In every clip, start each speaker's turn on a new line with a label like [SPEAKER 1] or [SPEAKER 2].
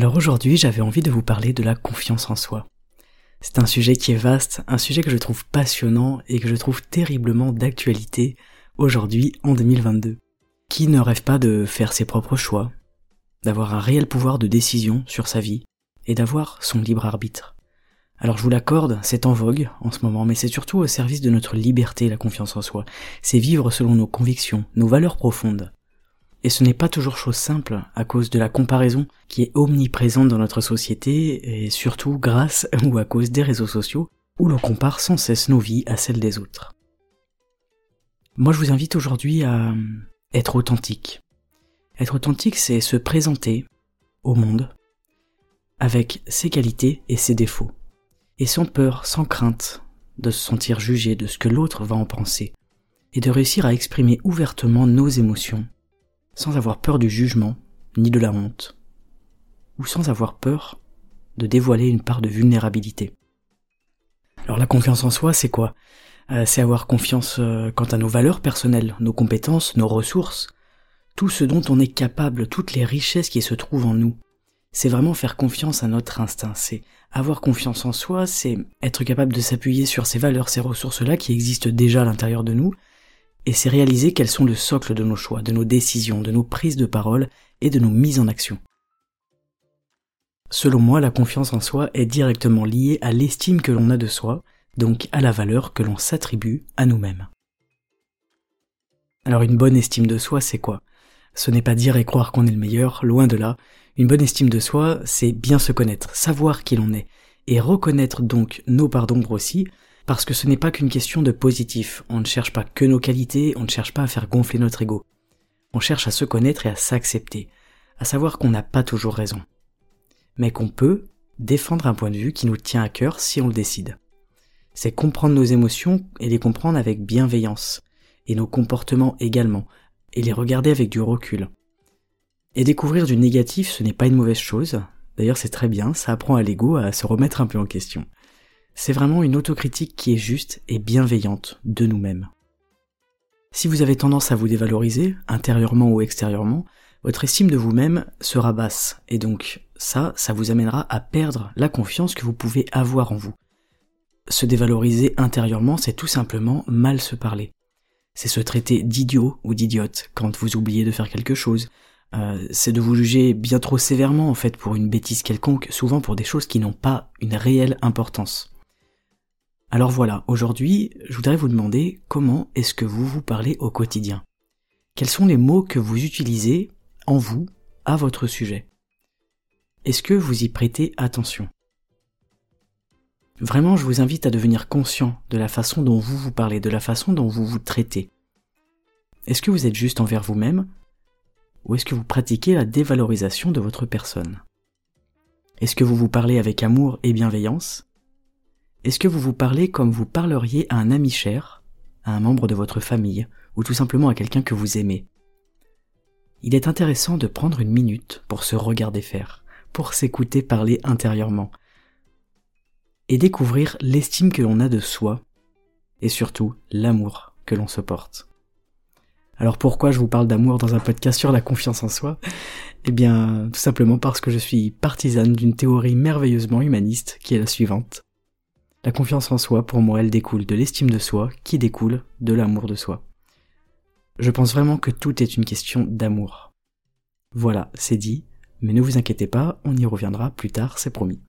[SPEAKER 1] Alors aujourd'hui j'avais envie de vous parler de la confiance en soi. C'est un sujet qui est vaste, un sujet que je trouve passionnant et que je trouve terriblement d'actualité aujourd'hui en 2022. Qui ne rêve pas de faire ses propres choix, d'avoir un réel pouvoir de décision sur sa vie et d'avoir son libre arbitre alors je vous l'accorde, c'est en vogue en ce moment, mais c'est surtout au service de notre liberté, la confiance en soi. C'est vivre selon nos convictions, nos valeurs profondes. Et ce n'est pas toujours chose simple à cause de la comparaison qui est omniprésente dans notre société et surtout grâce ou à cause des réseaux sociaux où l'on compare sans cesse nos vies à celles des autres. Moi je vous invite aujourd'hui à être authentique. Être authentique c'est se présenter au monde avec ses qualités et ses défauts et sans peur, sans crainte de se sentir jugé de ce que l'autre va en penser, et de réussir à exprimer ouvertement nos émotions, sans avoir peur du jugement, ni de la honte, ou sans avoir peur de dévoiler une part de vulnérabilité. Alors la confiance en soi, c'est quoi? Euh, C'est avoir confiance euh, quant à nos valeurs personnelles, nos compétences, nos ressources, tout ce dont on est capable, toutes les richesses qui se trouvent en nous, c'est vraiment faire confiance à notre instinct, c'est avoir confiance en soi, c'est être capable de s'appuyer sur ces valeurs, ces ressources-là qui existent déjà à l'intérieur de nous, et c'est réaliser qu'elles sont le socle de nos choix, de nos décisions, de nos prises de parole et de nos mises en action. Selon moi, la confiance en soi est directement liée à l'estime que l'on a de soi, donc à la valeur que l'on s'attribue à nous-mêmes. Alors une bonne estime de soi, c'est quoi? Ce n'est pas dire et croire qu'on est le meilleur, loin de là, une bonne estime de soi, c'est bien se connaître, savoir qui l'on est, et reconnaître donc nos parts d'ombre aussi, parce que ce n'est pas qu'une question de positif, on ne cherche pas que nos qualités, on ne cherche pas à faire gonfler notre ego. On cherche à se connaître et à s'accepter, à savoir qu'on n'a pas toujours raison, mais qu'on peut défendre un point de vue qui nous tient à cœur si on le décide. C'est comprendre nos émotions et les comprendre avec bienveillance, et nos comportements également, et les regarder avec du recul, et découvrir du négatif, ce n'est pas une mauvaise chose. D'ailleurs, c'est très bien, ça apprend à l'ego à se remettre un peu en question. C'est vraiment une autocritique qui est juste et bienveillante de nous-mêmes. Si vous avez tendance à vous dévaloriser, intérieurement ou extérieurement, votre estime de vous-même sera basse, et donc ça, ça vous amènera à perdre la confiance que vous pouvez avoir en vous. Se dévaloriser intérieurement, c'est tout simplement mal se parler. C'est se traiter d'idiot ou d'idiote quand vous oubliez de faire quelque chose, euh, c'est de vous juger bien trop sévèrement en fait pour une bêtise quelconque, souvent pour des choses qui n'ont pas une réelle importance. Alors voilà, aujourd'hui, je voudrais vous demander comment est-ce que vous vous parlez au quotidien. Quels sont les mots que vous utilisez en vous à votre sujet? Est-ce que vous y prêtez attention? Vraiment, je vous invite à devenir conscient de la façon dont vous vous parlez, de la façon dont vous vous traitez. Est-ce que vous êtes juste envers vous-même? Ou est-ce que vous pratiquez la dévalorisation de votre personne? Est-ce que vous vous parlez avec amour et bienveillance? Est-ce que vous vous parlez comme vous parleriez à un ami cher, à un membre de votre famille, ou tout simplement à quelqu'un que vous aimez? Il est intéressant de prendre une minute pour se regarder faire, pour s'écouter parler intérieurement, et découvrir l'estime que l'on a de soi, et surtout l'amour que l'on se porte. Alors pourquoi je vous parle d'amour dans un podcast sur la confiance en soi? Eh bien, tout simplement parce que je suis partisane d'une théorie merveilleusement humaniste qui est la suivante. La confiance en soi, pour moi, elle découle de l'estime de soi qui découle de l'amour de soi. Je pense vraiment que tout est une question d'amour. Voilà, c'est dit, mais ne vous inquiétez pas, on y reviendra plus tard, c'est promis.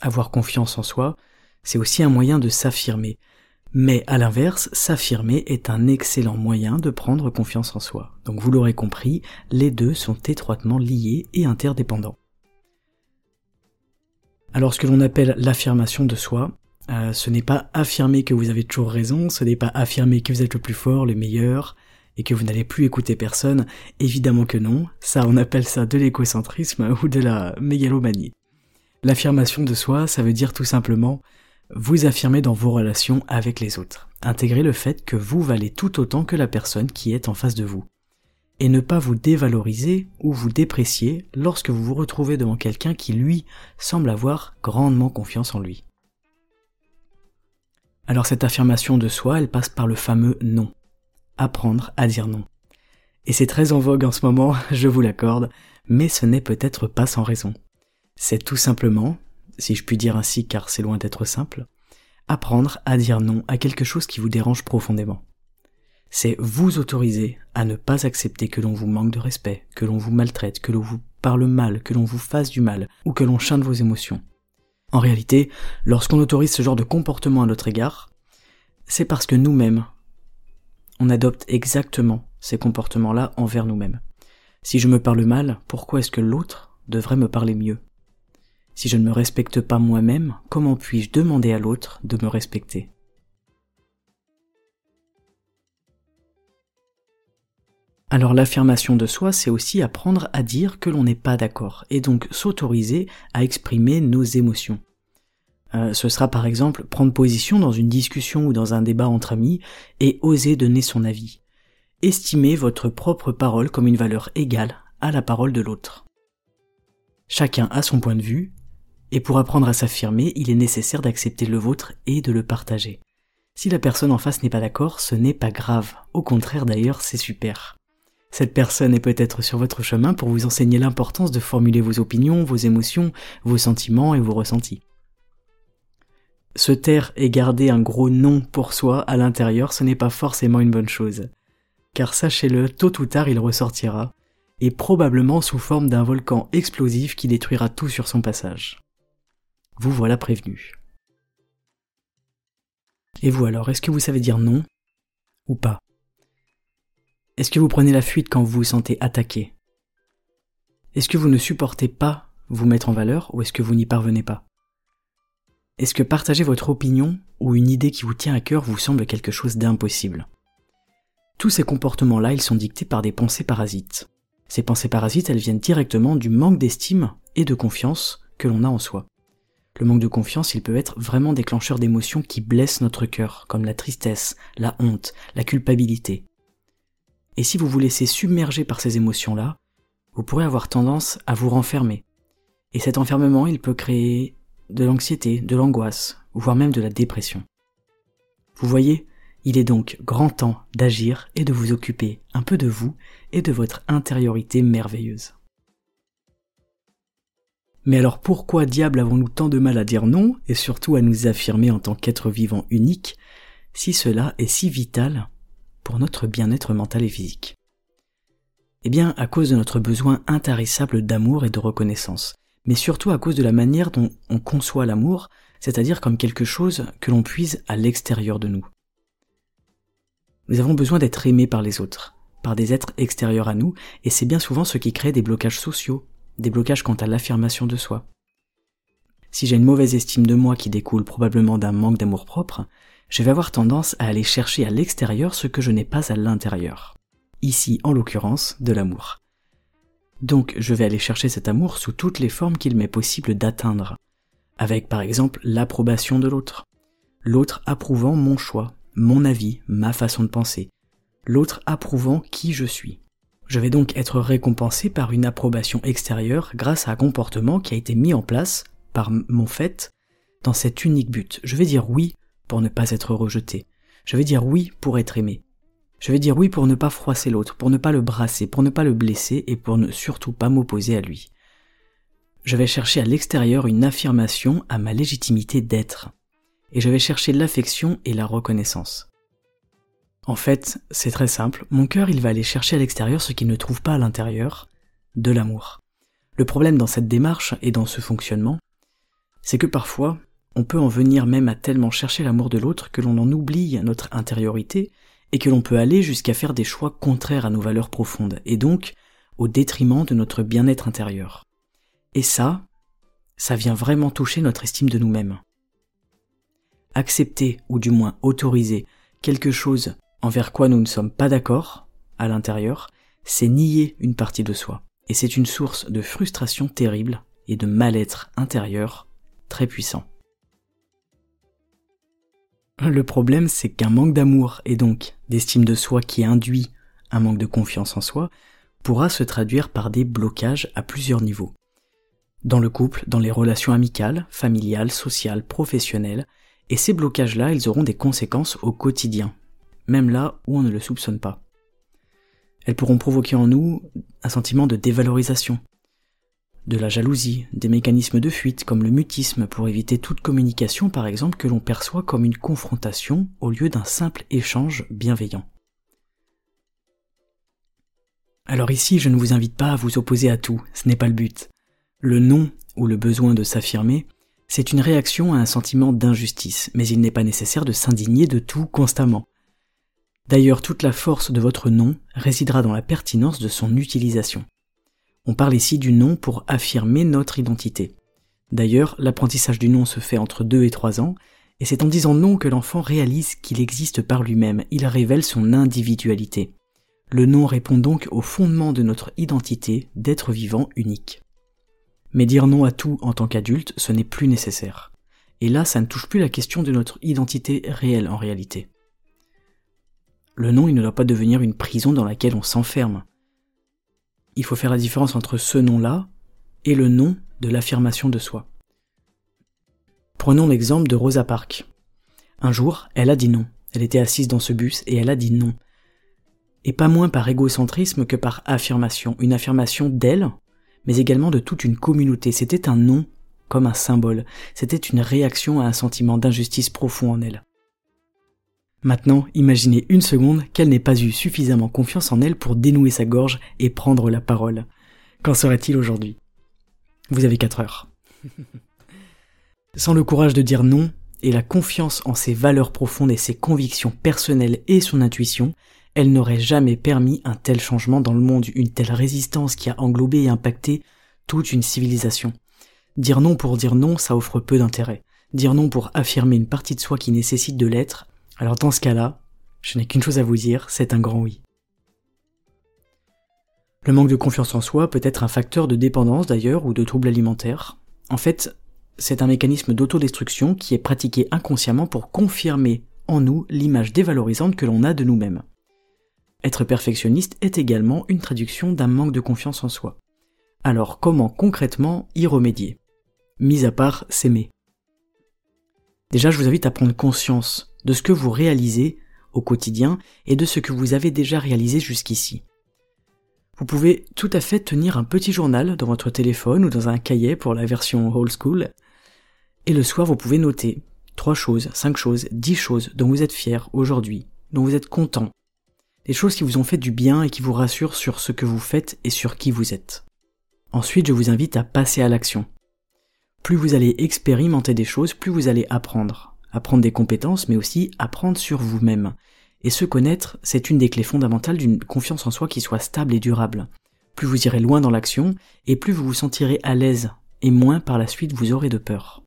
[SPEAKER 1] Avoir confiance en soi, c'est aussi un moyen de s'affirmer, mais à l'inverse, s'affirmer est un excellent moyen de prendre confiance en soi. Donc vous l'aurez compris, les deux sont étroitement liés et interdépendants. Alors ce que l'on appelle l'affirmation de soi, Euh, ce n'est pas affirmer que vous avez toujours raison, ce n'est pas affirmer que vous êtes le plus fort, le meilleur, et que vous n'allez plus écouter personne. Évidemment que non. Ça, on appelle ça de l'écocentrisme ou de la mégalomanie. L'affirmation de soi, ça veut dire tout simplement vous affirmer dans vos relations avec les autres. Intégrer le fait que vous valez tout autant que la personne qui est en face de vous. Et ne pas vous dévaloriser ou vous déprécier lorsque vous vous retrouvez devant quelqu'un qui, lui, semble avoir grandement confiance en lui. Alors cette affirmation de soi, elle passe par le fameux non. Apprendre à dire non. Et c'est très en vogue en ce moment, je vous l'accorde, mais ce n'est peut-être pas sans raison. C'est tout simplement, si je puis dire ainsi car c'est loin d'être simple, apprendre à dire non à quelque chose qui vous dérange profondément. C'est vous autoriser à ne pas accepter que l'on vous manque de respect, que l'on vous maltraite, que l'on vous parle mal, que l'on vous fasse du mal, ou que l'on chante vos émotions. En réalité, lorsqu'on autorise ce genre de comportement à notre égard, c'est parce que nous-mêmes, on adopte exactement ces comportements-là envers nous-mêmes. Si je me parle mal, pourquoi est-ce que l'autre devrait me parler mieux? Si je ne me respecte pas moi-même, comment puis-je demander à l'autre de me respecter? Alors l'affirmation de soi, c'est aussi apprendre à dire que l'on n'est pas d'accord, et donc s'autoriser à exprimer nos émotions. Euh, ce sera par exemple prendre position dans une discussion ou dans un débat entre amis et oser donner son avis. Estimer votre propre parole comme une valeur égale à la parole de l'autre. Chacun a son point de vue, et pour apprendre à s'affirmer, il est nécessaire d'accepter le vôtre et de le partager. Si la personne en face n'est pas d'accord, ce n'est pas grave. Au contraire d'ailleurs, c'est super. Cette personne est peut-être sur votre chemin pour vous enseigner l'importance de formuler vos opinions, vos émotions, vos sentiments et vos ressentis. Se taire et garder un gros non pour soi à l'intérieur, ce n'est pas forcément une bonne chose. Car sachez-le, tôt ou tard il ressortira, et probablement sous forme d'un volcan explosif qui détruira tout sur son passage. Vous voilà prévenu. Et vous alors, est-ce que vous savez dire non ou pas? Est-ce que vous prenez la fuite quand vous vous sentez attaqué? Est-ce que vous ne supportez pas vous mettre en valeur ou est-ce que vous n'y parvenez pas? Est-ce que partager votre opinion ou une idée qui vous tient à cœur vous semble quelque chose d'impossible? Tous ces comportements-là, ils sont dictés par des pensées parasites. Ces pensées parasites, elles viennent directement du manque d'estime et de confiance que l'on a en soi. Le manque de confiance, il peut être vraiment déclencheur d'émotions qui blessent notre cœur, comme la tristesse, la honte, la culpabilité. Et si vous vous laissez submerger par ces émotions-là, vous pourrez avoir tendance à vous renfermer. Et cet enfermement, il peut créer de l'anxiété, de l'angoisse, voire même de la dépression. Vous voyez, il est donc grand temps d'agir et de vous occuper un peu de vous et de votre intériorité merveilleuse. Mais alors pourquoi diable avons-nous tant de mal à dire non, et surtout à nous affirmer en tant qu'être vivant unique, si cela est si vital? Notre bien-être mental et physique Eh bien, à cause de notre besoin intarissable d'amour et de reconnaissance, mais surtout à cause de la manière dont on conçoit l'amour, c'est-à-dire comme quelque chose que l'on puise à l'extérieur de nous. Nous avons besoin d'être aimés par les autres, par des êtres extérieurs à nous, et c'est bien souvent ce qui crée des blocages sociaux, des blocages quant à l'affirmation de soi. Si j'ai une mauvaise estime de moi qui découle probablement d'un manque d'amour propre, je vais avoir tendance à aller chercher à l'extérieur ce que je n'ai pas à l'intérieur. Ici, en l'occurrence, de l'amour. Donc, je vais aller chercher cet amour sous toutes les formes qu'il m'est possible d'atteindre. Avec, par exemple, l'approbation de l'autre. L'autre approuvant mon choix, mon avis, ma façon de penser. L'autre approuvant qui je suis. Je vais donc être récompensé par une approbation extérieure grâce à un comportement qui a été mis en place par mon fait dans cet unique but. Je vais dire oui pour ne pas être rejeté. Je vais dire oui pour être aimé. Je vais dire oui pour ne pas froisser l'autre, pour ne pas le brasser, pour ne pas le blesser et pour ne surtout pas m'opposer à lui. Je vais chercher à l'extérieur une affirmation à ma légitimité d'être. Et je vais chercher l'affection et la reconnaissance. En fait, c'est très simple, mon cœur il va aller chercher à l'extérieur ce qu'il ne trouve pas à l'intérieur, de l'amour. Le problème dans cette démarche et dans ce fonctionnement, c'est que parfois, on peut en venir même à tellement chercher l'amour de l'autre que l'on en oublie notre intériorité et que l'on peut aller jusqu'à faire des choix contraires à nos valeurs profondes et donc au détriment de notre bien-être intérieur. Et ça, ça vient vraiment toucher notre estime de nous-mêmes. accepter ou du moins autoriser quelque chose envers quoi nous ne sommes pas d'accord à l'intérieur, c'est nier une partie de soi. Et c'est une source de frustration terrible et de mal-être intérieur très puissant. Le problème, c'est qu'un manque d'amour et donc d'estime de soi qui induit un manque de confiance en soi pourra se traduire par des blocages à plusieurs niveaux. Dans le couple, dans les relations amicales, familiales, sociales, professionnelles, et ces blocages-là, ils auront des conséquences au quotidien, même là où on ne le soupçonne pas. Elles pourront provoquer en nous un sentiment de dévalorisation, de la jalousie, des mécanismes de fuite comme le mutisme pour éviter toute communication par exemple que l'on perçoit comme une confrontation au lieu d'un simple échange bienveillant. Alors ici, je ne vous invite pas à vous opposer à tout, ce n'est pas le but. Le non ou le besoin de s'affirmer, c'est une réaction à un sentiment d'injustice, mais il n'est pas nécessaire de s'indigner de tout constamment. D'ailleurs, toute la force de votre nom résidera dans la pertinence de son utilisation. On parle ici du nom pour affirmer notre identité. D'ailleurs, l'apprentissage du nom se fait entre 2 et 3 ans, et c'est en disant non que l'enfant réalise qu'il existe par lui-même, il révèle son individualité. Le nom répond donc au fondement de notre identité d'être vivant unique. Mais dire non à tout en tant qu'adulte, ce n'est plus nécessaire. Et là, ça ne touche plus la question de notre identité réelle en réalité. Le nom, il ne doit pas devenir une prison dans laquelle on s'enferme. Il faut faire la différence entre ce nom-là et le nom de l'affirmation de soi. Prenons l'exemple de Rosa Parks. Un jour, elle a dit non. Elle était assise dans ce bus et elle a dit non. Et pas moins par égocentrisme que par affirmation. Une affirmation d'elle, mais également de toute une communauté. C'était un non comme un symbole. C'était une réaction à un sentiment d'injustice profond en elle. Maintenant, imaginez une seconde qu'elle n'ait pas eu suffisamment confiance en elle pour dénouer sa gorge et prendre la parole. Qu'en serait-il aujourd'hui? Vous avez 4 heures. Sans le courage de dire non et la confiance en ses valeurs profondes et ses convictions personnelles et son intuition, elle n'aurait jamais permis un tel changement dans le monde, une telle résistance qui a englobé et impacté toute une civilisation. Dire non pour dire non, ça offre peu d'intérêt. Dire non pour affirmer une partie de soi qui nécessite de l'être, alors dans ce cas-là, je n'ai qu'une chose à vous dire, c'est un grand oui. Le manque de confiance en soi peut être un facteur de dépendance d'ailleurs ou de troubles alimentaires. En fait, c'est un mécanisme d'autodestruction qui est pratiqué inconsciemment pour confirmer en nous l'image dévalorisante que l'on a de nous-mêmes. Être perfectionniste est également une traduction d'un manque de confiance en soi. Alors comment concrètement y remédier? Mis à part s'aimer. Déjà, je vous invite à prendre conscience de ce que vous réalisez au quotidien et de ce que vous avez déjà réalisé jusqu'ici. Vous pouvez tout à fait tenir un petit journal dans votre téléphone ou dans un cahier pour la version old school. Et le soir, vous pouvez noter trois choses, cinq choses, dix choses dont vous êtes fier aujourd'hui, dont vous êtes content. Des choses qui vous ont fait du bien et qui vous rassurent sur ce que vous faites et sur qui vous êtes. Ensuite, je vous invite à passer à l'action. Plus vous allez expérimenter des choses, plus vous allez apprendre apprendre des compétences, mais aussi apprendre sur vous-même. Et se connaître, c'est une des clés fondamentales d'une confiance en soi qui soit stable et durable. Plus vous irez loin dans l'action, et plus vous vous sentirez à l'aise, et moins par la suite vous aurez de peur.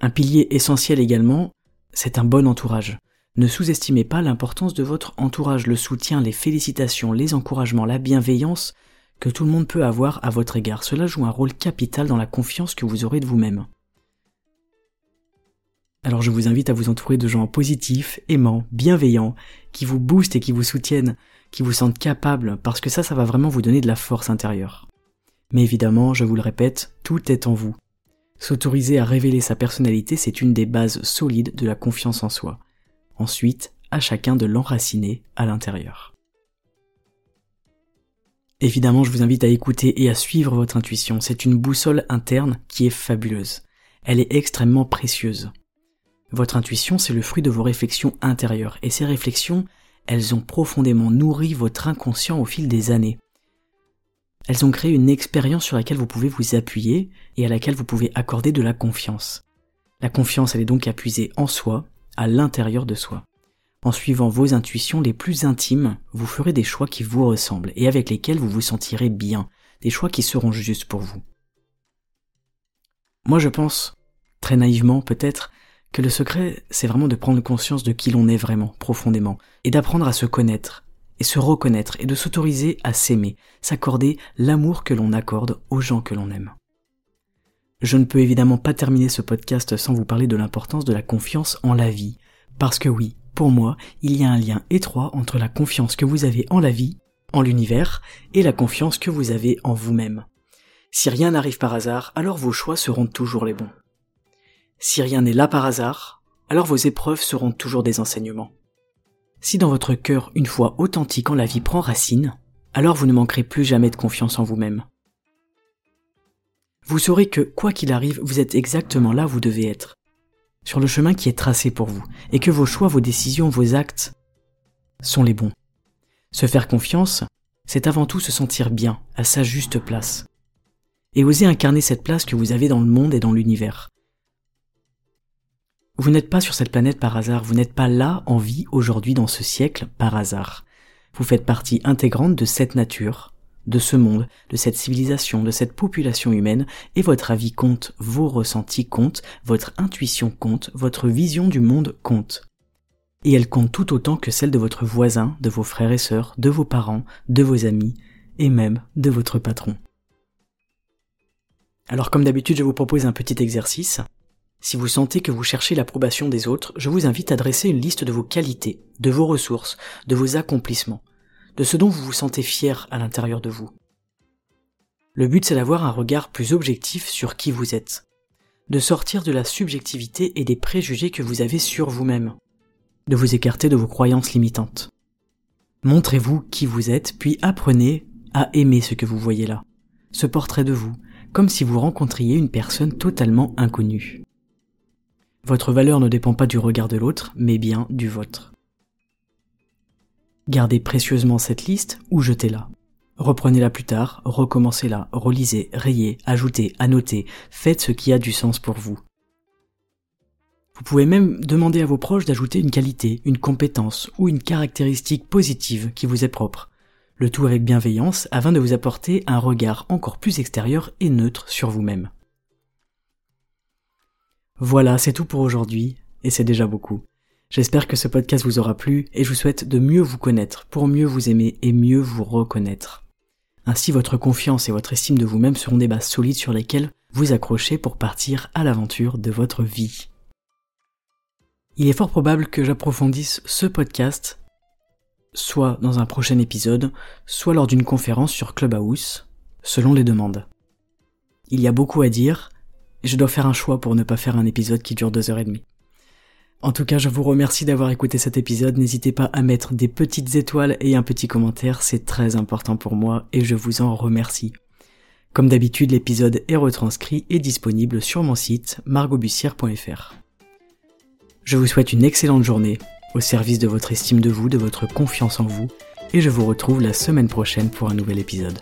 [SPEAKER 1] Un pilier essentiel également, c'est un bon entourage. Ne sous-estimez pas l'importance de votre entourage, le soutien, les félicitations, les encouragements, la bienveillance que tout le monde peut avoir à votre égard. Cela joue un rôle capital dans la confiance que vous aurez de vous-même. Alors je vous invite à vous entourer de gens positifs, aimants, bienveillants, qui vous boostent et qui vous soutiennent, qui vous sentent capables, parce que ça, ça va vraiment vous donner de la force intérieure. Mais évidemment, je vous le répète, tout est en vous. S'autoriser à révéler sa personnalité, c'est une des bases solides de la confiance en soi. Ensuite, à chacun de l'enraciner à l'intérieur. Évidemment, je vous invite à écouter et à suivre votre intuition. C'est une boussole interne qui est fabuleuse. Elle est extrêmement précieuse. Votre intuition, c'est le fruit de vos réflexions intérieures, et ces réflexions, elles ont profondément nourri votre inconscient au fil des années. Elles ont créé une expérience sur laquelle vous pouvez vous appuyer et à laquelle vous pouvez accorder de la confiance. La confiance, elle est donc appuisée en soi, à l'intérieur de soi. En suivant vos intuitions les plus intimes, vous ferez des choix qui vous ressemblent et avec lesquels vous vous sentirez bien, des choix qui seront justes pour vous. Moi je pense, très naïvement peut-être, que le secret, c'est vraiment de prendre conscience de qui l'on est vraiment, profondément, et d'apprendre à se connaître, et se reconnaître, et de s'autoriser à s'aimer, s'accorder l'amour que l'on accorde aux gens que l'on aime. Je ne peux évidemment pas terminer ce podcast sans vous parler de l'importance de la confiance en la vie, parce que oui, pour moi, il y a un lien étroit entre la confiance que vous avez en la vie, en l'univers, et la confiance que vous avez en vous-même. Si rien n'arrive par hasard, alors vos choix seront toujours les bons. Si rien n'est là par hasard, alors vos épreuves seront toujours des enseignements. Si dans votre cœur une foi authentique en la vie prend racine, alors vous ne manquerez plus jamais de confiance en vous-même. Vous saurez que, quoi qu'il arrive, vous êtes exactement là où vous devez être, sur le chemin qui est tracé pour vous, et que vos choix, vos décisions, vos actes sont les bons. Se faire confiance, c'est avant tout se sentir bien, à sa juste place, et oser incarner cette place que vous avez dans le monde et dans l'univers. Vous n'êtes pas sur cette planète par hasard, vous n'êtes pas là en vie aujourd'hui dans ce siècle par hasard. Vous faites partie intégrante de cette nature, de ce monde, de cette civilisation, de cette population humaine, et votre avis compte, vos ressentis comptent, votre intuition compte, votre vision du monde compte. Et elle compte tout autant que celle de votre voisin, de vos frères et sœurs, de vos parents, de vos amis, et même de votre patron. Alors comme d'habitude, je vous propose un petit exercice. Si vous sentez que vous cherchez l'approbation des autres, je vous invite à dresser une liste de vos qualités, de vos ressources, de vos accomplissements, de ce dont vous vous sentez fier à l'intérieur de vous. Le but c'est d'avoir un regard plus objectif sur qui vous êtes, de sortir de la subjectivité et des préjugés que vous avez sur vous-même, de vous écarter de vos croyances limitantes. Montrez-vous qui vous êtes, puis apprenez à aimer ce que vous voyez là, ce portrait de vous, comme si vous rencontriez une personne totalement inconnue. Votre valeur ne dépend pas du regard de l'autre, mais bien du vôtre. Gardez précieusement cette liste ou jetez-la. Reprenez-la plus tard, recommencez-la, relisez, rayez, ajoutez, annotez, faites ce qui a du sens pour vous. Vous pouvez même demander à vos proches d'ajouter une qualité, une compétence ou une caractéristique positive qui vous est propre. Le tout avec bienveillance afin de vous apporter un regard encore plus extérieur et neutre sur vous-même. Voilà, c'est tout pour aujourd'hui, et c'est déjà beaucoup. J'espère que ce podcast vous aura plu, et je vous souhaite de mieux vous connaître, pour mieux vous aimer et mieux vous reconnaître. Ainsi votre confiance et votre estime de vous-même seront des bases solides sur lesquelles vous accrochez pour partir à l'aventure de votre vie. Il est fort probable que j'approfondisse ce podcast soit dans un prochain épisode, soit lors d'une conférence sur Clubhouse, selon les demandes. Il y a beaucoup à dire, je dois faire un choix pour ne pas faire un épisode qui dure deux heures et demie. En tout cas, je vous remercie d'avoir écouté cet épisode. N'hésitez pas à mettre des petites étoiles et un petit commentaire, c'est très important pour moi et je vous en remercie. Comme d'habitude, l'épisode est retranscrit et disponible sur mon site margobussière.fr. Je vous souhaite une excellente journée, au service de votre estime de vous, de votre confiance en vous, et je vous retrouve la semaine prochaine pour un nouvel épisode.